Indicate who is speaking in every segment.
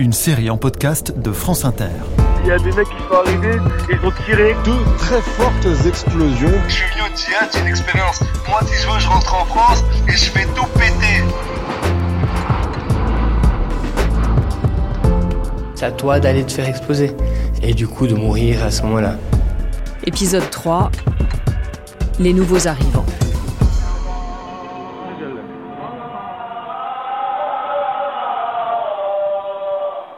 Speaker 1: Une série en podcast de France Inter.
Speaker 2: Il y a des mecs qui sont arrivés, ils ont tiré.
Speaker 3: Deux très fortes explosions.
Speaker 4: Je suis venu au une expérience. Moi, si je veux, je rentre en France et je fais tout péter.
Speaker 5: C'est à toi d'aller te faire exploser. Et du coup, de mourir à ce moment-là.
Speaker 6: Épisode 3 Les nouveaux arrivants.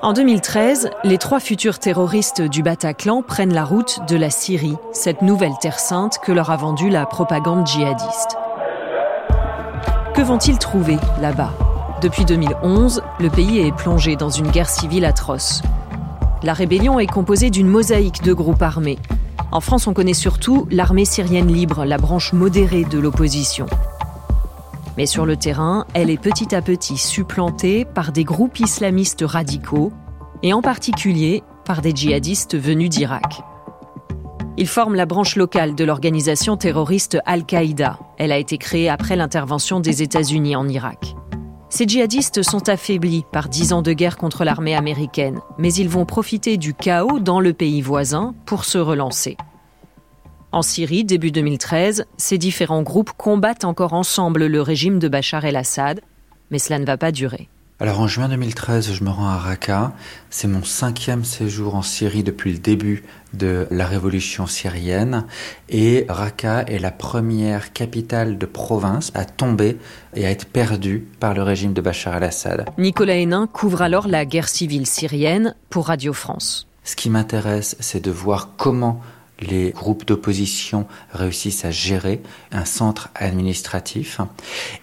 Speaker 6: En 2013, les trois futurs terroristes du Bataclan prennent la route de la Syrie, cette nouvelle terre sainte que leur a vendue la propagande djihadiste. Que vont-ils trouver là-bas? Depuis 2011, le pays est plongé dans une guerre civile atroce. La rébellion est composée d'une mosaïque de groupes armés. En France, on connaît surtout l'armée syrienne libre, la branche modérée de l'opposition. Mais sur le terrain, elle est petit à petit supplantée par des groupes islamistes radicaux, et en particulier par des djihadistes venus d'Irak. Ils forment la branche locale de l'organisation terroriste Al-Qaïda. Elle a été créée après l'intervention des États-Unis en Irak. Ces djihadistes sont affaiblis par dix ans de guerre contre l'armée américaine, mais ils vont profiter du chaos dans le pays voisin pour se relancer. En Syrie, début 2013, ces différents groupes combattent encore ensemble le régime de Bachar el-Assad, mais cela ne va pas durer.
Speaker 7: Alors en juin 2013, je me rends à Raqqa. C'est mon cinquième séjour en Syrie depuis le début de la révolution syrienne. Et Raqqa est la première capitale de province à tomber et à être perdue par le régime de Bachar el-Assad.
Speaker 6: Nicolas Hénin couvre alors la guerre civile syrienne pour Radio France.
Speaker 7: Ce qui m'intéresse, c'est de voir comment les groupes d'opposition réussissent à gérer un centre administratif.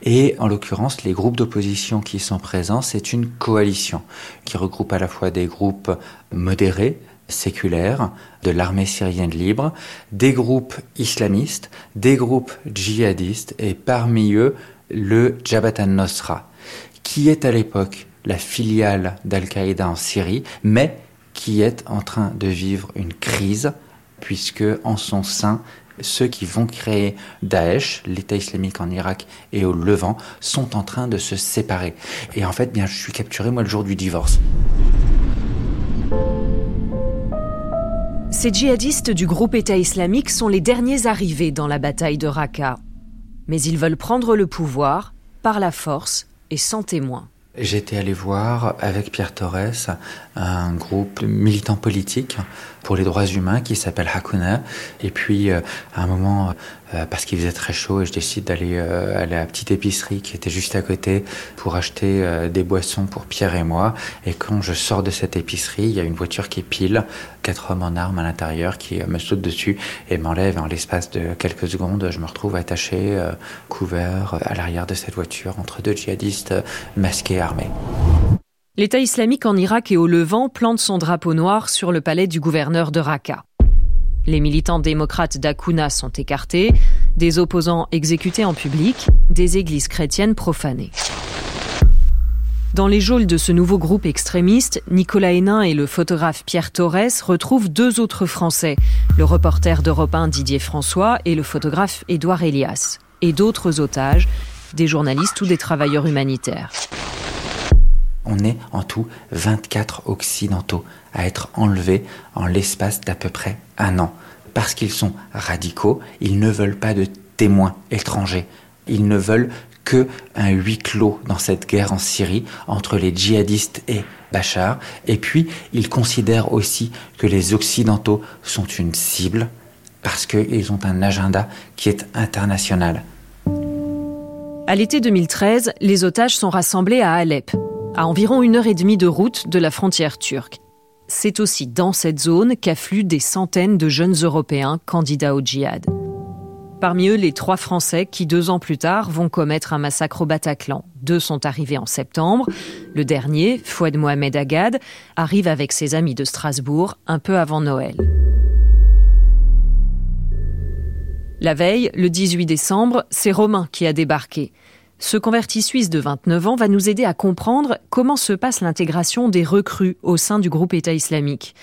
Speaker 7: Et en l'occurrence, les groupes d'opposition qui sont présents, c'est une coalition qui regroupe à la fois des groupes modérés, séculaires, de l'armée syrienne libre, des groupes islamistes, des groupes djihadistes et parmi eux le Jabhat al-Nosra, qui est à l'époque la filiale d'Al-Qaïda en Syrie, mais qui est en train de vivre une crise puisque en son sein, ceux qui vont créer Daesh, l'État islamique en Irak et au Levant, sont en train de se séparer. Et en fait, bien, je suis capturé, moi, le jour du divorce.
Speaker 6: Ces djihadistes du groupe État islamique sont les derniers arrivés dans la bataille de Raqqa. Mais ils veulent prendre le pouvoir par la force et sans témoin.
Speaker 7: J'étais allé voir avec Pierre Torres un groupe de militants politiques pour les droits humains qui s'appelle Hakuna. Et puis, euh, à un moment, euh, parce qu'il faisait très chaud, et je décide d'aller euh, à la petite épicerie qui était juste à côté pour acheter des boissons pour Pierre et moi. Et quand je sors de cette épicerie, il y a une voiture qui pile, quatre hommes en armes à l'intérieur qui me sautent dessus et m'enlèvent. En l'espace de quelques secondes, je me retrouve attaché, couvert à l'arrière de cette voiture entre deux djihadistes masqués armés.
Speaker 6: L'État islamique en Irak et au Levant plante son drapeau noir sur le palais du gouverneur de Raqqa. Les militants démocrates d'Akuna sont écartés, des opposants exécutés en public, des églises chrétiennes profanées. Dans les geôles de ce nouveau groupe extrémiste, Nicolas Hénin et le photographe Pierre Torres retrouvent deux autres Français, le reporter d'Europe 1 Didier François et le photographe Édouard Elias, et d'autres otages, des journalistes ou des travailleurs humanitaires.
Speaker 7: On est en tout 24 occidentaux à être enlevés en l'espace d'à peu près un an. Parce qu'ils sont radicaux, ils ne veulent pas de témoins étrangers. Ils ne veulent que un huis clos dans cette guerre en Syrie entre les djihadistes et Bachar. Et puis, ils considèrent aussi que les Occidentaux sont une cible parce qu'ils ont un agenda qui est international.
Speaker 6: À l'été 2013, les otages sont rassemblés à Alep, à environ une heure et demie de route de la frontière turque. C'est aussi dans cette zone qu'affluent des centaines de jeunes Européens candidats au djihad. Parmi eux, les trois Français qui, deux ans plus tard, vont commettre un massacre au Bataclan. Deux sont arrivés en septembre. Le dernier, Fouad Mohamed Agad, arrive avec ses amis de Strasbourg un peu avant Noël. La veille, le 18 décembre, c'est Romain qui a débarqué. Ce converti suisse de 29 ans va nous aider à comprendre comment se passe l'intégration des recrues au sein du groupe État islamique.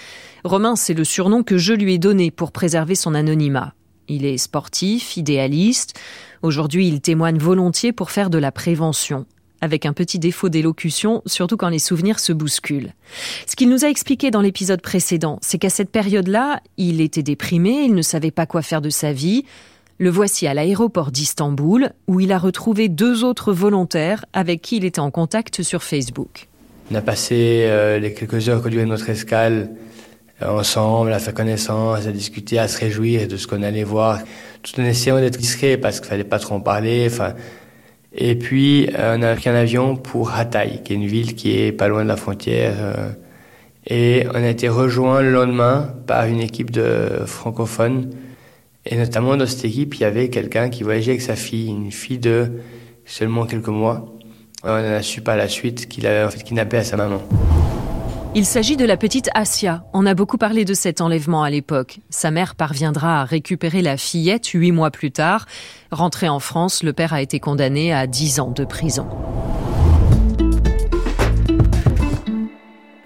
Speaker 6: Romain, c'est le surnom que je lui ai donné pour préserver son anonymat. Il est sportif, idéaliste. Aujourd'hui, il témoigne volontiers pour faire de la prévention avec un petit défaut d'élocution, surtout quand les souvenirs se bousculent. Ce qu'il nous a expliqué dans l'épisode précédent, c'est qu'à cette période-là, il était déprimé, il ne savait pas quoi faire de sa vie. Le voici à l'aéroport d'Istanbul, où il a retrouvé deux autres volontaires avec qui il était en contact sur Facebook.
Speaker 5: On a passé euh, les quelques heures que durait notre escale euh, ensemble, à faire connaissance, à discuter, à se réjouir de ce qu'on allait voir, tout en essayant d'être discret parce qu'il fallait pas trop en parler. Enfin, et puis euh, on a pris un avion pour Hatay, qui est une ville qui est pas loin de la frontière. Et on a été rejoint le lendemain par une équipe de francophones. Et notamment dans cette équipe, il y avait quelqu'un qui voyageait avec sa fille, une fille de seulement quelques mois. On a su par la suite qu'il avait en fait kidnappé à sa maman.
Speaker 6: Il s'agit de la petite Asia. On a beaucoup parlé de cet enlèvement à l'époque. Sa mère parviendra à récupérer la fillette huit mois plus tard. Rentré en France, le père a été condamné à dix ans de prison.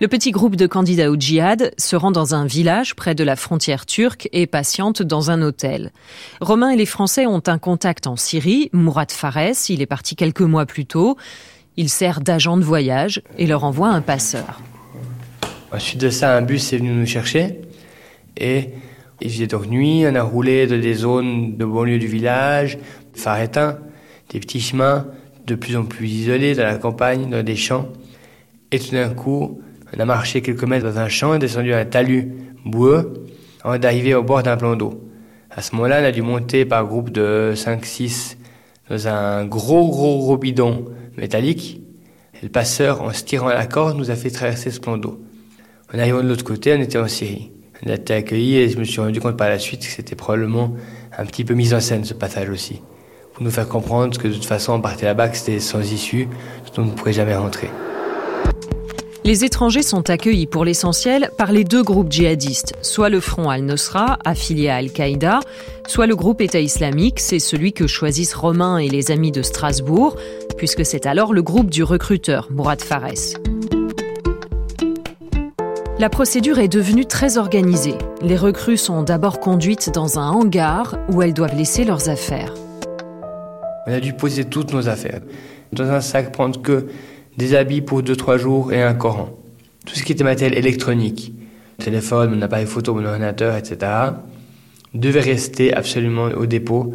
Speaker 6: Le petit groupe de candidats au djihad se rend dans un village près de la frontière turque et patiente dans un hôtel. Romain et les Français ont un contact en Syrie, Mourad Fares, il est parti quelques mois plus tôt. Il sert d'agent de voyage et leur envoie un passeur.
Speaker 5: Ensuite de ça, un bus est venu nous chercher. Et il faisait donc nuit, on a roulé dans des zones de banlieue du village, phare éteint, des petits chemins de plus en plus isolés dans la campagne, dans des champs. Et tout d'un coup, on a marché quelques mètres dans un champ, descendu un talus boueux, avant d'arriver au bord d'un plan d'eau. À ce moment-là, on a dû monter par groupe de 5-6 dans un gros, gros, gros bidon métallique. Et le passeur, en se tirant la corde, nous a fait traverser ce plan d'eau. En arrivant de l'autre côté, on était en Syrie. On a été accueillis et je me suis rendu compte par la suite que c'était probablement un petit peu mis en scène ce passage aussi. Pour nous faire comprendre que de toute façon on partait là-bas, que c'était sans issue, dont on ne pourrait jamais rentrer.
Speaker 6: Les étrangers sont accueillis pour l'essentiel par les deux groupes djihadistes, soit le Front al-Nusra, affilié à Al-Qaïda, soit le groupe État islamique, c'est celui que choisissent Romain et les amis de Strasbourg, puisque c'est alors le groupe du recruteur, Mourad Fares. La procédure est devenue très organisée. Les recrues sont d'abord conduites dans un hangar où elles doivent laisser leurs affaires.
Speaker 5: On a dû poser toutes nos affaires. Dans un sac, prendre que des habits pour 2-3 jours et un Coran. Tout ce qui était matériel électronique, téléphone, mon appareil photo, mon ordinateur, etc., devait rester absolument au dépôt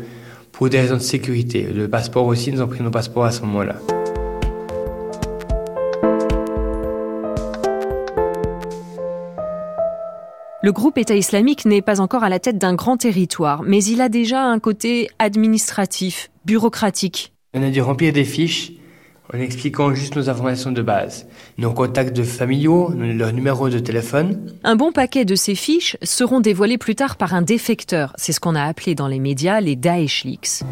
Speaker 5: pour des raisons de sécurité. Le passeport aussi, nous avons pris nos passeports à ce moment-là.
Speaker 6: Le groupe État islamique n'est pas encore à la tête d'un grand territoire, mais il a déjà un côté administratif, bureaucratique.
Speaker 5: On a dû remplir des fiches en expliquant juste nos informations de base, nos contacts de familiaux, leur numéro de téléphone.
Speaker 6: Un bon paquet de ces fiches seront dévoilés plus tard par un défecteur. C'est ce qu'on a appelé dans les médias les Daesh Leaks.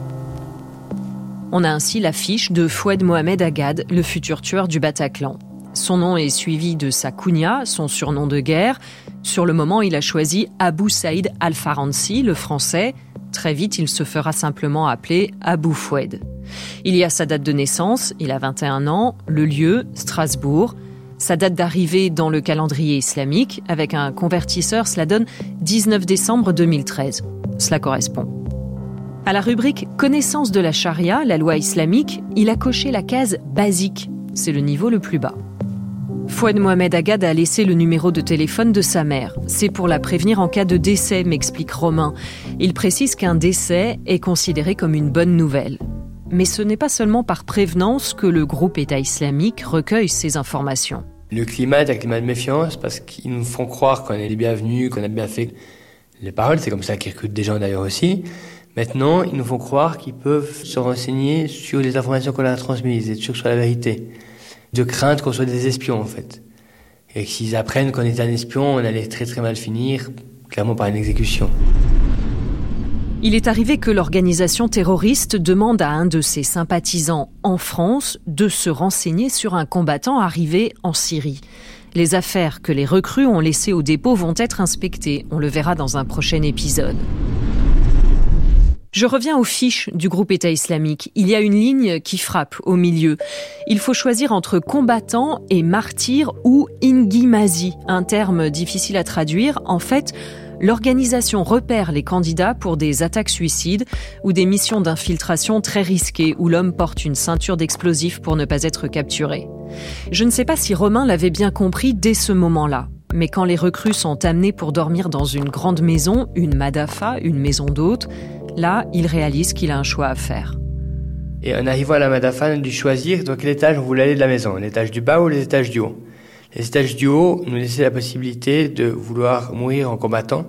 Speaker 6: On a ainsi la fiche de Fouad Mohamed Agad, le futur tueur du Bataclan. Son nom est suivi de sa kunya, son surnom de guerre. Sur le moment, il a choisi Abu Saïd Al-Faransi, le français. Très vite, il se fera simplement appeler Abu Foued. Il y a sa date de naissance, il a 21 ans, le lieu, Strasbourg. Sa date d'arrivée dans le calendrier islamique, avec un convertisseur, cela donne 19 décembre 2013. Cela correspond. À la rubrique Connaissance de la charia, la loi islamique, il a coché la case basique. C'est le niveau le plus bas. Fouad Mohamed Agad a laissé le numéro de téléphone de sa mère. C'est pour la prévenir en cas de décès, m'explique Romain. Il précise qu'un décès est considéré comme une bonne nouvelle. Mais ce n'est pas seulement par prévenance que le groupe État islamique recueille ces informations.
Speaker 5: Le climat est un climat de méfiance parce qu'ils nous font croire qu'on est les bienvenus, qu'on a bien fait les paroles. C'est comme ça qu'ils recrutent des gens d'ailleurs aussi. Maintenant, ils nous font croire qu'ils peuvent se renseigner sur les informations qu'on leur a transmises, et sûr sur la vérité de crainte qu'on soit des espions en fait. Et s'ils apprennent qu'on est un espion, on allait très très mal finir, clairement par une exécution.
Speaker 6: Il est arrivé que l'organisation terroriste demande à un de ses sympathisants en France de se renseigner sur un combattant arrivé en Syrie. Les affaires que les recrues ont laissées au dépôt vont être inspectées. On le verra dans un prochain épisode. Je reviens aux fiches du groupe État islamique. Il y a une ligne qui frappe au milieu. Il faut choisir entre combattant et martyr ou ingimazi, un terme difficile à traduire. En fait, l'organisation repère les candidats pour des attaques suicides ou des missions d'infiltration très risquées où l'homme porte une ceinture d'explosifs pour ne pas être capturé. Je ne sais pas si Romain l'avait bien compris dès ce moment-là. Mais quand les recrues sont amenées pour dormir dans une grande maison, une madafa, une maison d'hôtes, Là, il réalise qu'il a un choix à faire.
Speaker 5: Et en arrivant à la Madafa, on a dû choisir dans quel étage on voulait aller de la maison, l'étage du bas ou les étages du haut? Les étages du haut nous laissaient la possibilité de vouloir mourir en combattant,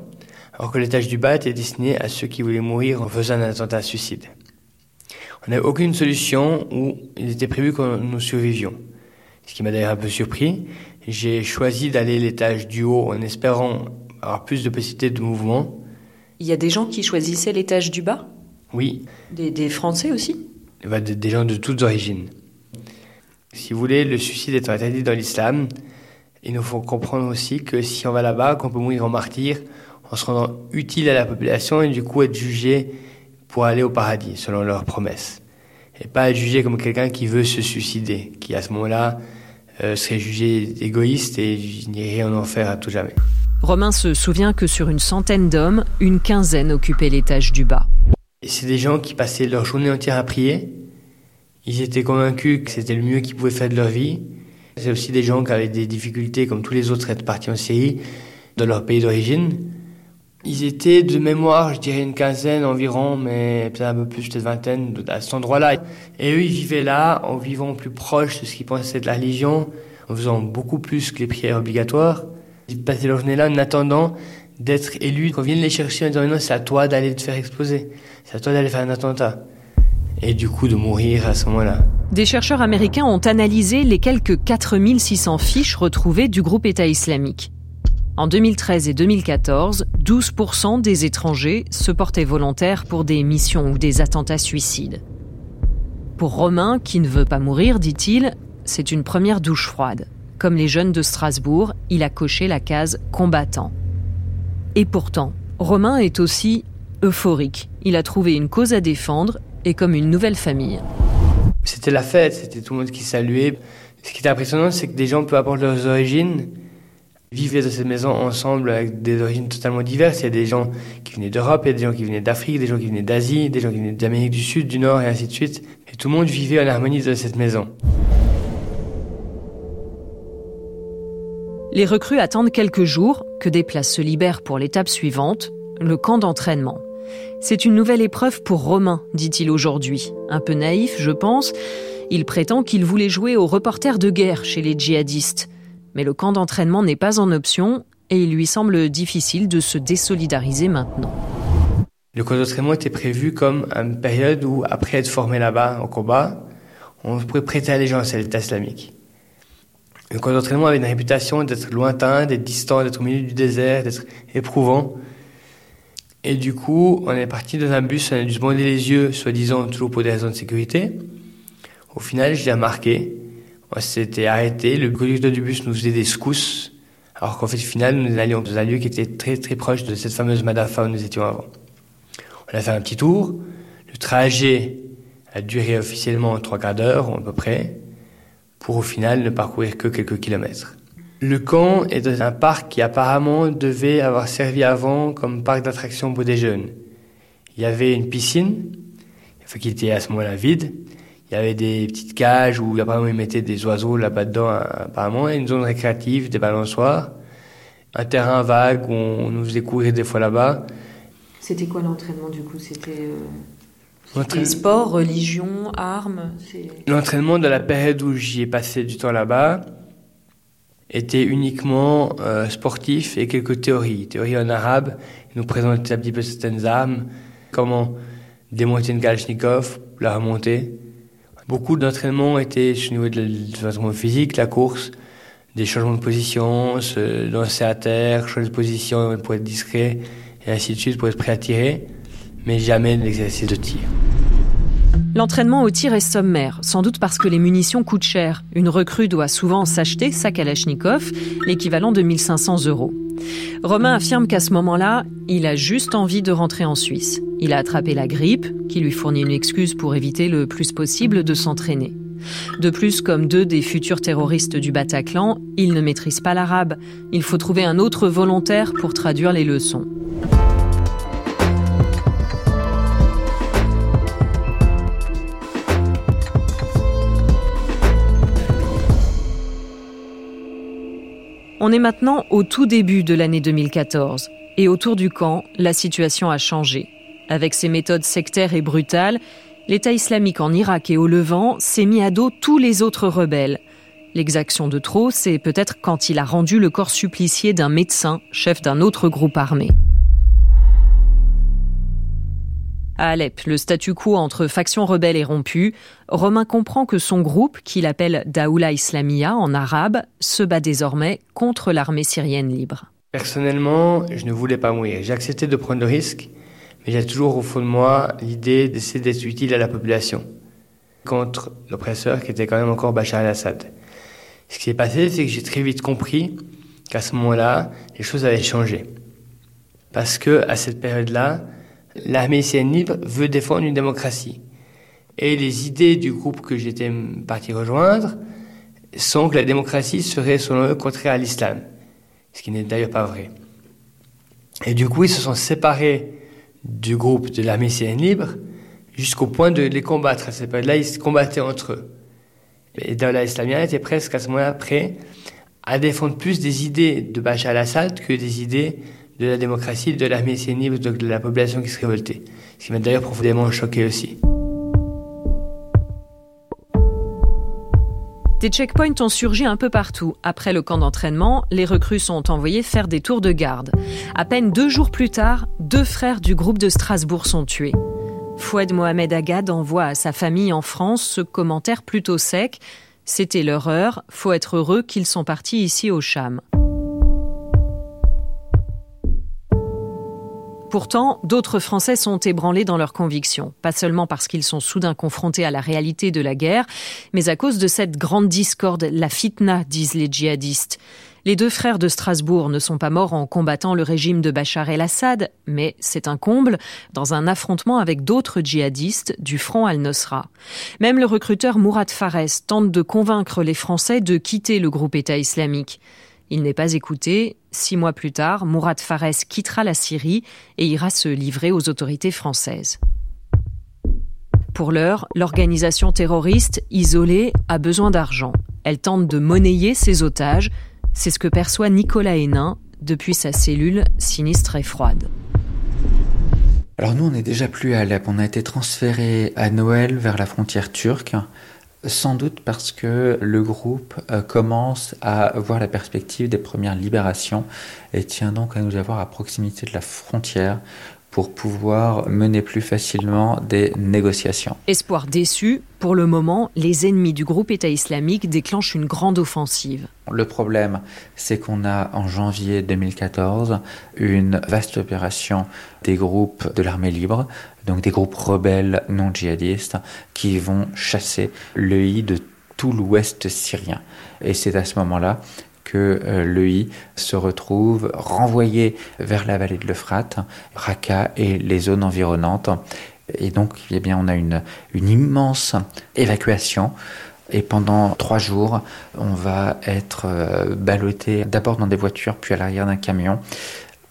Speaker 5: alors que l'étage du bas était destiné à ceux qui voulaient mourir en faisant un attentat suicide. On n'avait aucune solution où il était prévu que nous survivions. Ce qui m'a d'ailleurs un peu surpris. J'ai choisi d'aller l'étage du haut en espérant avoir plus de possibilités de mouvement
Speaker 6: il y a des gens qui choisissaient l'étage du bas?
Speaker 5: Oui.
Speaker 6: Des, Français aussi?
Speaker 5: Bah, des, gens de toutes origines. Si vous voulez, le suicide est interdit dans l'islam. Il nous faut comprendre aussi que si on va là-bas, qu'on peut mourir en martyr, en se rendant utile à la population et du coup être jugé pour aller au paradis, selon leurs promesses. Et pas être jugé comme quelqu'un qui veut se suicider, qui à ce moment-là euh, serait jugé égoïste et n'irait en enfer à tout jamais.
Speaker 6: Romain se souvient que sur une centaine d'hommes, une quinzaine occupaient l'étage du bas.
Speaker 5: C'est des gens qui passaient leur journée entière à prier. Ils étaient convaincus que c'était le mieux qu'ils pouvaient faire de leur vie. C'est aussi des gens qui avaient des difficultés, comme tous les autres, être partis en Syrie, dans leur pays d'origine. Ils étaient de mémoire, je dirais une quinzaine environ, mais peut-être un peu plus, peut-être vingtaine, à cet endroit-là. Et eux, ils vivaient là, en vivant plus proche de ce qu'ils pensaient être la religion, en faisant beaucoup plus que les prières obligatoires. Ils passaient leur journée là en attendant d'être élus, qu'on vienne les chercher en disant non, c'est à toi d'aller te faire exploser, c'est à toi d'aller faire un attentat. Et du coup de mourir à ce moment-là.
Speaker 6: Des chercheurs américains ont analysé les quelques 4600 fiches retrouvées du groupe État islamique. En 2013 et 2014, 12% des étrangers se portaient volontaires pour des missions ou des attentats suicides. Pour Romain, qui ne veut pas mourir, dit-il, c'est une première douche froide. Comme les jeunes de Strasbourg, il a coché la case combattant. Et pourtant, Romain est aussi euphorique. Il a trouvé une cause à défendre et comme une nouvelle famille.
Speaker 5: C'était la fête, c'était tout le monde qui saluait. Ce qui était impressionnant, c'est que des gens, peu importe leurs origines, vivaient dans cette maison ensemble avec des origines totalement diverses. Il y a des gens qui venaient d'Europe, il y a des gens qui venaient d'Afrique, des gens qui venaient d'Asie, des gens qui venaient d'Amérique du Sud, du Nord et ainsi de suite. Et tout le monde vivait en harmonie dans cette maison.
Speaker 6: Les recrues attendent quelques jours que des places se libèrent pour l'étape suivante, le camp d'entraînement. C'est une nouvelle épreuve pour Romain, dit-il aujourd'hui. Un peu naïf, je pense. Il prétend qu'il voulait jouer au reporter de guerre chez les djihadistes. Mais le camp d'entraînement n'est pas en option et il lui semble difficile de se désolidariser maintenant.
Speaker 5: Le camp d'entraînement était prévu comme une période où, après être formé là-bas au combat, on pourrait prêter allégeance à l'État islamique. Le camp d'entraînement avait une réputation d'être lointain, d'être distant, d'être au milieu du désert, d'être éprouvant. Et du coup, on est parti dans un bus, on a dû se bander les yeux, soi-disant toujours pour des raisons de sécurité. Au final, je l'ai remarqué. On s'était arrêté, le conducteur du bus nous faisait des secousses, alors qu'en fait, au final, nous allions dans un lieu qui était très très proche de cette fameuse Madafa où nous étions avant. On a fait un petit tour. Le trajet a duré officiellement trois quarts d'heure, à peu près pour au final ne parcourir que quelques kilomètres. Le camp est dans un parc qui apparemment devait avoir servi avant comme parc d'attraction pour des jeunes. Il y avait une piscine, qui était à ce moment-là vide. Il y avait des petites cages où apparemment ils mettaient des oiseaux là-bas dedans, apparemment, et une zone récréative, des balançoires, un terrain vague où on nous faisait courir des fois là-bas.
Speaker 6: C'était quoi l'entraînement du coup? C'était euh, sport, religion, armes
Speaker 5: L'entraînement de la période où j'y ai passé du temps là-bas était uniquement euh, sportif et quelques théories. Théories en arabe, ils nous présentaient un petit peu certaines armes, comment démonter une Kalachnikov, la remonter. Beaucoup d'entraînements étaient au niveau de l'entraînement physique, la course, des changements de position, se lancer à terre, changer de position pour être discret, et ainsi de suite pour être prêt à tirer mais jamais l'exercice de tir.
Speaker 6: L'entraînement au tir est sommaire, sans doute parce que les munitions coûtent cher. Une recrue doit souvent s'acheter sa Kalachnikov, l'équivalent de 1500 euros. Romain affirme qu'à ce moment-là, il a juste envie de rentrer en Suisse. Il a attrapé la grippe, qui lui fournit une excuse pour éviter le plus possible de s'entraîner. De plus, comme deux des futurs terroristes du Bataclan, il ne maîtrise pas l'arabe. Il faut trouver un autre volontaire pour traduire les leçons. On est maintenant au tout début de l'année 2014 et autour du camp, la situation a changé. Avec ses méthodes sectaires et brutales, l'État islamique en Irak et au Levant s'est mis à dos tous les autres rebelles. L'exaction de trop, c'est peut-être quand il a rendu le corps supplicié d'un médecin, chef d'un autre groupe armé. À Alep, le statu quo entre factions rebelles est rompu. Romain comprend que son groupe, qu'il appelle Daoula Islamia en arabe, se bat désormais contre l'armée syrienne libre.
Speaker 5: Personnellement, je ne voulais pas mourir. J'ai accepté de prendre le risque, mais j'ai toujours au fond de moi l'idée d'essayer d'être utile à la population contre l'oppresseur qui était quand même encore Bachar el-Assad. Ce qui s'est passé, c'est que j'ai très vite compris qu'à ce moment-là, les choses avaient changé. Parce que à cette période-là, l'armée syrienne libre veut défendre une démocratie. Et les idées du groupe que j'étais parti rejoindre sont que la démocratie serait, selon eux, contraire à l'islam. Ce qui n'est d'ailleurs pas vrai. Et du coup, ils se sont séparés du groupe de l'armée syrienne libre jusqu'au point de les combattre. À cette période-là, ils se combattaient entre eux. Et Daoula Islamia était presque à ce moment-là prêt à défendre plus des idées de Bachar al-Assad que des idées de la démocratie, de l'armée libre, de la population qui se révoltait. Ce qui m'a d'ailleurs profondément choqué aussi.
Speaker 6: Des checkpoints ont surgi un peu partout. Après le camp d'entraînement, les recrues sont envoyées faire des tours de garde. À peine deux jours plus tard, deux frères du groupe de Strasbourg sont tués. Foued Mohamed Agad envoie à sa famille en France ce commentaire plutôt sec. C'était leur heure, faut être heureux qu'ils sont partis ici au Cham. Pourtant, d'autres Français sont ébranlés dans leurs convictions, pas seulement parce qu'ils sont soudain confrontés à la réalité de la guerre, mais à cause de cette grande discorde, la fitna, disent les djihadistes. Les deux frères de Strasbourg ne sont pas morts en combattant le régime de Bachar el-Assad, mais c'est un comble dans un affrontement avec d'autres djihadistes du front al-Nusra. Même le recruteur Mourad Fares tente de convaincre les Français de quitter le groupe État islamique. Il n'est pas écouté. Six mois plus tard, Mourad Fares quittera la Syrie et ira se livrer aux autorités françaises. Pour l'heure, l'organisation terroriste, isolée, a besoin d'argent. Elle tente de monnayer ses otages. C'est ce que perçoit Nicolas Hénin depuis sa cellule sinistre et froide.
Speaker 7: Alors nous, on n'est déjà plus à Alep. On a été transféré à Noël vers la frontière turque. Sans doute parce que le groupe euh, commence à voir la perspective des premières libérations. Et tient donc à nous avoir à proximité de la frontière pour pouvoir mener plus facilement des négociations.
Speaker 6: Espoir déçu, pour le moment, les ennemis du groupe État islamique déclenchent une grande offensive.
Speaker 7: Le problème, c'est qu'on a en janvier 2014 une vaste opération des groupes de l'armée libre, donc des groupes rebelles non djihadistes, qui vont chasser l'EI de tout l'ouest syrien. Et c'est à ce moment-là que euh, l'EI se retrouve renvoyé vers la vallée de l'Euphrate, Raqqa et les zones environnantes. Et donc, eh bien, on a une, une immense évacuation. Et pendant trois jours, on va être euh, ballotté d'abord dans des voitures, puis à l'arrière d'un camion,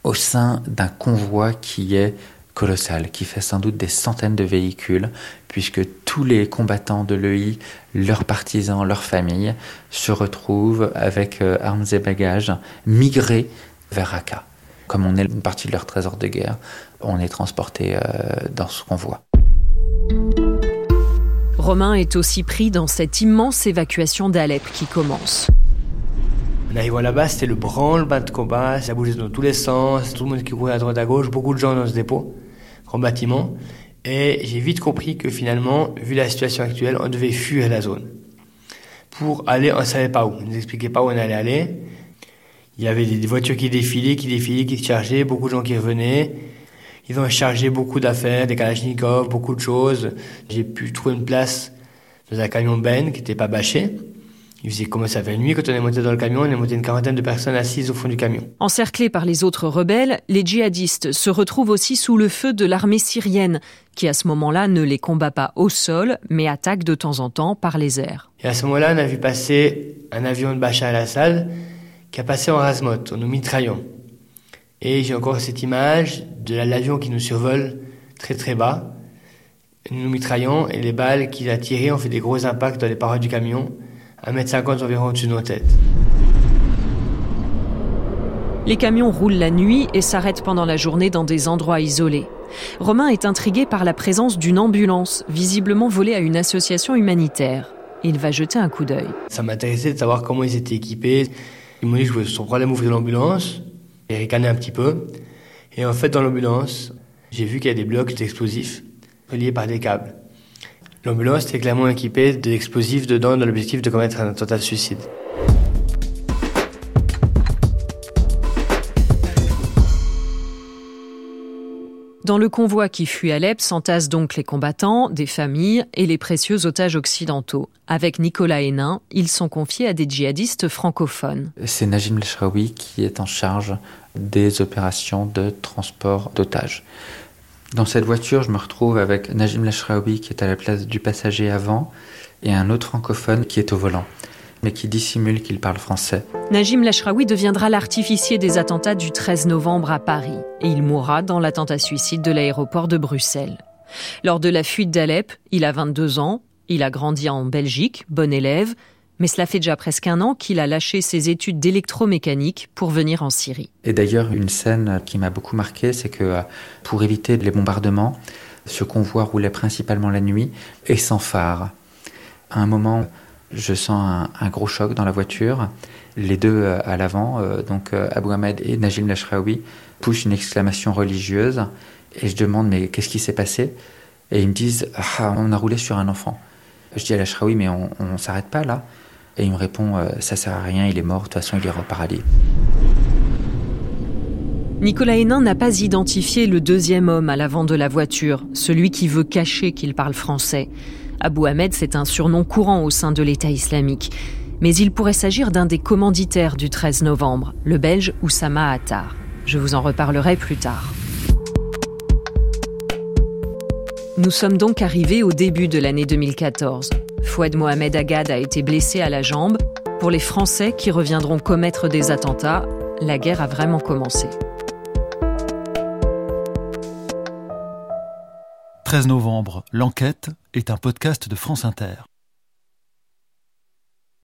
Speaker 7: au sein d'un convoi qui est colossal, qui fait sans doute des centaines de véhicules, puisque tous les combattants de l'EI, leurs partisans, leurs familles, se retrouvent avec euh, armes et bagages migrés vers Raqqa. Comme on est une partie de leur trésor de guerre, on est transporté euh, dans ce convoi.
Speaker 6: Romain est aussi pris dans cette immense évacuation d'Alep qui commence.
Speaker 5: On arrive là-bas, c'était le branle-bas de combat, ça bougeait dans tous les sens, tout le monde qui courait à droite à gauche, beaucoup de gens dans ce dépôt bâtiment. Et j'ai vite compris que finalement, vu la situation actuelle, on devait fuir la zone. Pour aller, on ne savait pas où. On nous expliquait pas où on allait aller. Il y avait des voitures qui défilaient, qui défilaient, qui se chargeaient, beaucoup de gens qui revenaient. Ils ont chargé beaucoup d'affaires, des kalachnikovs, beaucoup de choses. J'ai pu trouver une place dans un camion Ben qui n'était pas bâché. Il faisait comment ça fait nuit quand on est monté dans le camion, on est monté une quarantaine de personnes assises au fond du camion.
Speaker 6: Encerclés par les autres rebelles, les djihadistes se retrouvent aussi sous le feu de l'armée syrienne, qui à ce moment-là ne les combat pas au sol, mais attaque de temps en temps par les airs.
Speaker 5: Et à ce moment-là, on a vu passer un avion de Bachar el-Assad qui a passé en rasmote, en nous mitraillant. Et j'ai encore cette image de l'avion qui nous survole très très bas, nous mitraillant, et les balles qu'il a tirées ont fait des gros impacts dans les parois du camion, à mètre 50 environ au-dessus de nos têtes.
Speaker 6: Les camions roulent la nuit et s'arrêtent pendant la journée dans des endroits isolés. Romain est intrigué par la présence d'une ambulance, visiblement volée à une association humanitaire. Il va jeter un coup d'œil.
Speaker 5: Ça m'intéressait de savoir comment ils étaient équipés. Ils m'ont dit que sans problème ouvrir l'ambulance. J'ai ricané un petit peu. Et en fait, dans l'ambulance, j'ai vu qu'il y a des blocs explosifs reliés par des câbles. L'ambulance était clairement équipée d'explosifs dedans dans l'objectif de commettre un attentat de suicide.
Speaker 6: Dans le convoi qui fuit Alep s'entassent donc les combattants, des familles et les précieux otages occidentaux. Avec Nicolas Hénin, ils sont confiés à des djihadistes francophones.
Speaker 7: C'est Najim Leshraoui qui est en charge des opérations de transport d'otages. Dans cette voiture, je me retrouve avec Najim Lashraoui qui est à la place du passager avant et un autre francophone qui est au volant, mais qui dissimule qu'il parle français.
Speaker 6: Najim Lashraoui deviendra l'artificier des attentats du 13 novembre à Paris et il mourra dans l'attentat suicide de l'aéroport de Bruxelles. Lors de la fuite d'Alep, il a 22 ans, il a grandi en Belgique, bon élève, mais cela fait déjà presque un an qu'il a lâché ses études d'électromécanique pour venir en Syrie.
Speaker 7: Et d'ailleurs, une scène qui m'a beaucoup marqué, c'est que euh, pour éviter les bombardements, ce convoi roulait principalement la nuit et sans phare. À un moment, je sens un, gros choc dans la voiture. Les deux euh, à l'avant, euh, donc Abou Ahmed et Najim Lashraoui, poussent une exclamation religieuse et je demande mais qu'est-ce qui s'est passé? Et ils me disent ah, on a roulé sur un enfant. Je dis à Lashraoui mais on, ne s'arrête pas là et il me répond euh, Ça sert à rien, il est mort, de toute façon il est reparalysé.
Speaker 6: Nicolas Hénin n'a pas identifié le deuxième homme à l'avant de la voiture, celui qui veut cacher qu'il parle français. Abou Ahmed, c'est un surnom courant au sein de l'État islamique. Mais il pourrait s'agir d'un des commanditaires du 13 novembre, le belge Oussama Attar. Je vous en reparlerai plus tard. Nous sommes donc arrivés au début de l'année 2014. Fouad Mohamed Agad a été blessé à la jambe. Pour les Français qui reviendront commettre des attentats, la guerre a vraiment commencé.
Speaker 1: 13 novembre, l'enquête est un podcast de France Inter.